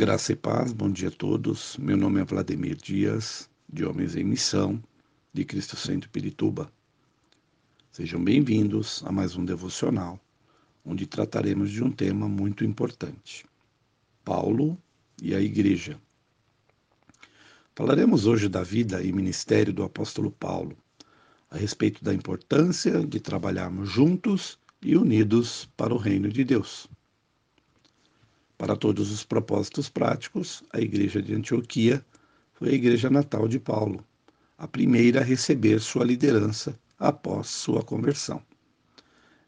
Graça e paz, bom dia a todos. Meu nome é Vladimir Dias, de Homens em Missão, de Cristo Centro Pirituba. Sejam bem-vindos a mais um devocional, onde trataremos de um tema muito importante: Paulo e a Igreja. Falaremos hoje da vida e ministério do apóstolo Paulo, a respeito da importância de trabalharmos juntos e unidos para o reino de Deus. Para todos os propósitos práticos, a igreja de Antioquia foi a igreja natal de Paulo, a primeira a receber sua liderança após sua conversão.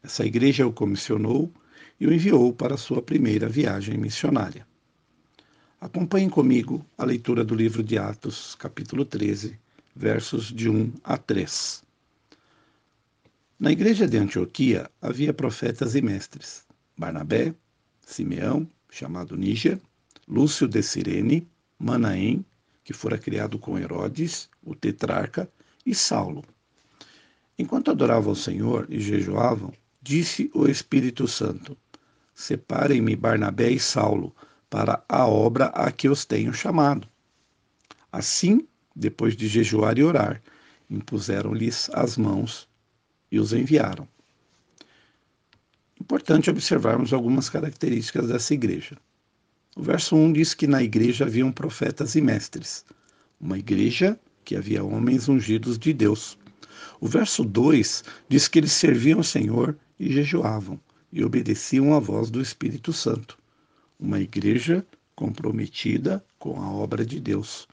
Essa igreja o comissionou e o enviou para sua primeira viagem missionária. Acompanhem comigo a leitura do livro de Atos, capítulo 13, versos de 1 a 3. Na igreja de Antioquia havia profetas e mestres: Barnabé, Simeão, chamado Níger, Lúcio de Cirene, Manaém, que fora criado com Herodes, o tetrarca, e Saulo. Enquanto adoravam o Senhor e jejuavam, disse o Espírito Santo: Separem-me Barnabé e Saulo para a obra a que os tenho chamado. Assim, depois de jejuar e orar, impuseram-lhes as mãos e os enviaram. Importante observarmos algumas características dessa igreja. O verso 1 diz que na igreja haviam profetas e mestres, uma igreja que havia homens ungidos de Deus. O verso 2 diz que eles serviam o Senhor e jejuavam e obedeciam à voz do Espírito Santo. Uma igreja comprometida com a obra de Deus.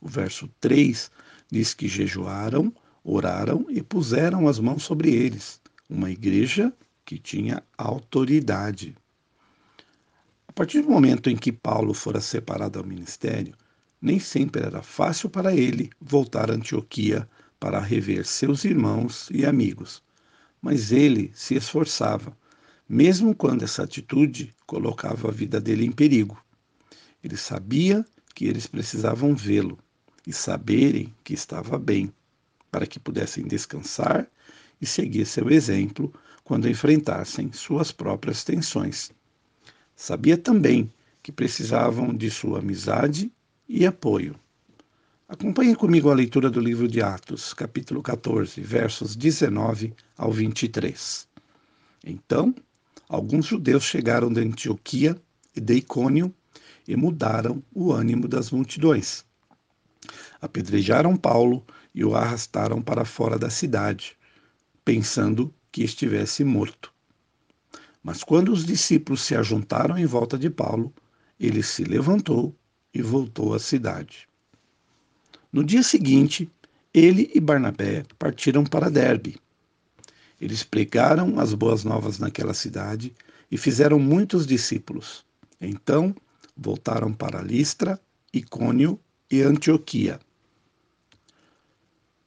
O verso 3 diz que jejuaram, oraram e puseram as mãos sobre eles. Uma igreja que tinha autoridade. A partir do momento em que Paulo fora separado ao ministério, nem sempre era fácil para ele voltar a Antioquia para rever seus irmãos e amigos. Mas ele se esforçava, mesmo quando essa atitude colocava a vida dele em perigo. Ele sabia que eles precisavam vê-lo e saberem que estava bem, para que pudessem descansar e seguir seu exemplo quando enfrentassem suas próprias tensões. Sabia também que precisavam de sua amizade e apoio. Acompanhe comigo a leitura do livro de Atos, capítulo 14, versos 19 ao 23. Então, alguns judeus chegaram de Antioquia e de Icônio e mudaram o ânimo das multidões. Apedrejaram Paulo e o arrastaram para fora da cidade, pensando que estivesse morto. Mas quando os discípulos se ajuntaram em volta de Paulo, ele se levantou e voltou à cidade. No dia seguinte, ele e Barnabé partiram para Derbe. Eles pregaram as boas novas naquela cidade e fizeram muitos discípulos. Então, voltaram para Listra, Icônio e Antioquia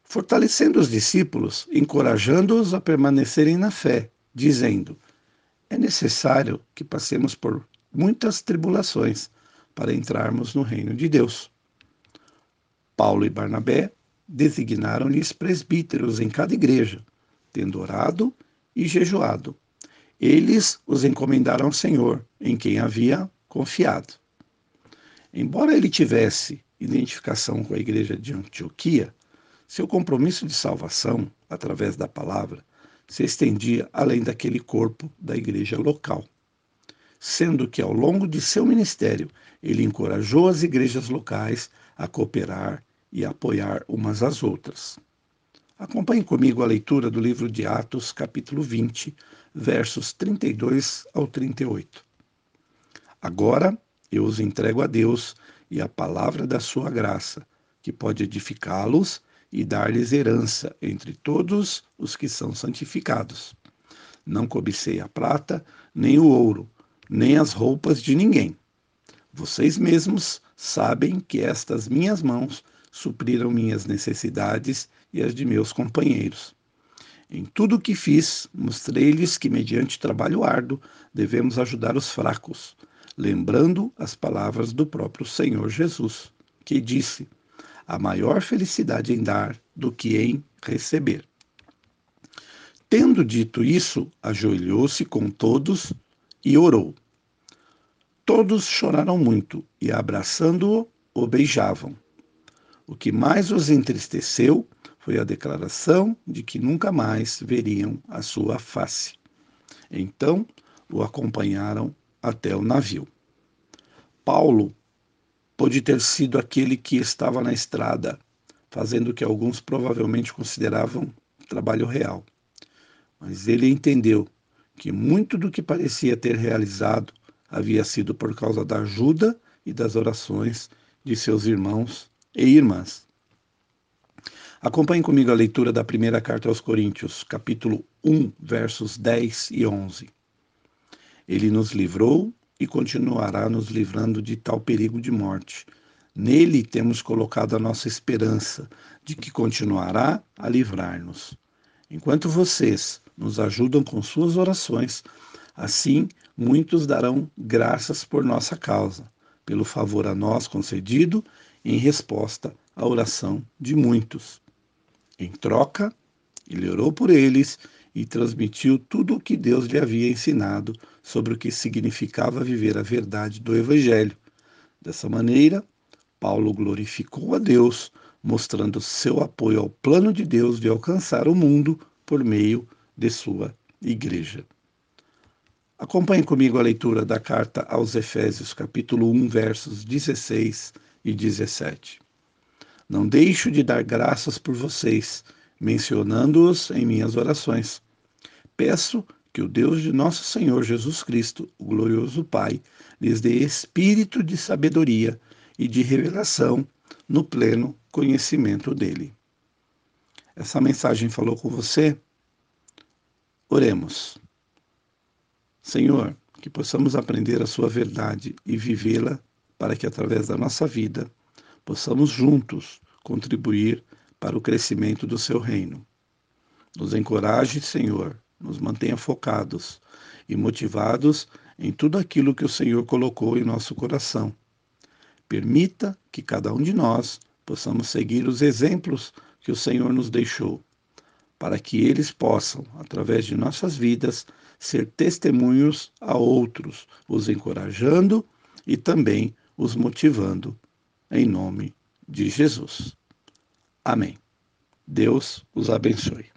fortalecendo os discípulos, encorajando-os a permanecerem na fé, dizendo: É necessário que passemos por muitas tribulações para entrarmos no reino de Deus. Paulo e Barnabé designaram-lhes presbíteros em cada igreja, tendo orado e jejuado. Eles os encomendaram ao Senhor, em quem havia confiado. Embora ele tivesse identificação com a igreja de Antioquia, seu compromisso de salvação, através da palavra, se estendia além daquele corpo da igreja local, sendo que ao longo de seu ministério ele encorajou as igrejas locais a cooperar e apoiar umas às outras. Acompanhe comigo a leitura do livro de Atos, capítulo 20, versos 32 ao 38. Agora eu os entrego a Deus e a palavra da sua graça, que pode edificá-los e dar-lhes herança entre todos os que são santificados. Não cobicei a prata, nem o ouro, nem as roupas de ninguém. Vocês mesmos sabem que estas minhas mãos supriram minhas necessidades e as de meus companheiros. Em tudo o que fiz, mostrei-lhes que, mediante trabalho árduo, devemos ajudar os fracos, lembrando as palavras do próprio Senhor Jesus, que disse: a maior felicidade em dar do que em receber. Tendo dito isso, ajoelhou-se com todos e orou. todos choraram muito e, abraçando-o, o beijavam. O que mais os entristeceu foi a declaração de que nunca mais veriam a sua face. Então o acompanharam até o navio. Paulo pode ter sido aquele que estava na estrada, fazendo o que alguns provavelmente consideravam trabalho real. Mas ele entendeu que muito do que parecia ter realizado havia sido por causa da ajuda e das orações de seus irmãos e irmãs. Acompanhe comigo a leitura da primeira carta aos Coríntios, capítulo 1, versos 10 e 11. Ele nos livrou e continuará nos livrando de tal perigo de morte. Nele temos colocado a nossa esperança de que continuará a livrar-nos. Enquanto vocês nos ajudam com suas orações, assim muitos darão graças por nossa causa pelo favor a nós concedido em resposta à oração de muitos. Em troca, ele orou por eles e transmitiu tudo o que Deus lhe havia ensinado sobre o que significava viver a verdade do Evangelho. Dessa maneira, Paulo glorificou a Deus, mostrando seu apoio ao plano de Deus de alcançar o mundo por meio de sua igreja. Acompanhe comigo a leitura da carta aos Efésios, capítulo 1, versos 16 e 17. Não deixo de dar graças por vocês, mencionando-os em minhas orações. Peço que o Deus de nosso Senhor Jesus Cristo, o glorioso Pai, lhes dê espírito de sabedoria e de revelação no pleno conhecimento dele. Essa mensagem falou com você? Oremos. Senhor, que possamos aprender a Sua verdade e vivê-la para que, através da nossa vida, possamos juntos contribuir para o crescimento do Seu reino. Nos encoraje, Senhor, nos mantenha focados e motivados em tudo aquilo que o Senhor colocou em nosso coração. Permita que cada um de nós possamos seguir os exemplos que o Senhor nos deixou, para que eles possam, através de nossas vidas, ser testemunhos a outros, os encorajando e também os motivando, em nome de Jesus. Amém. Deus os abençoe.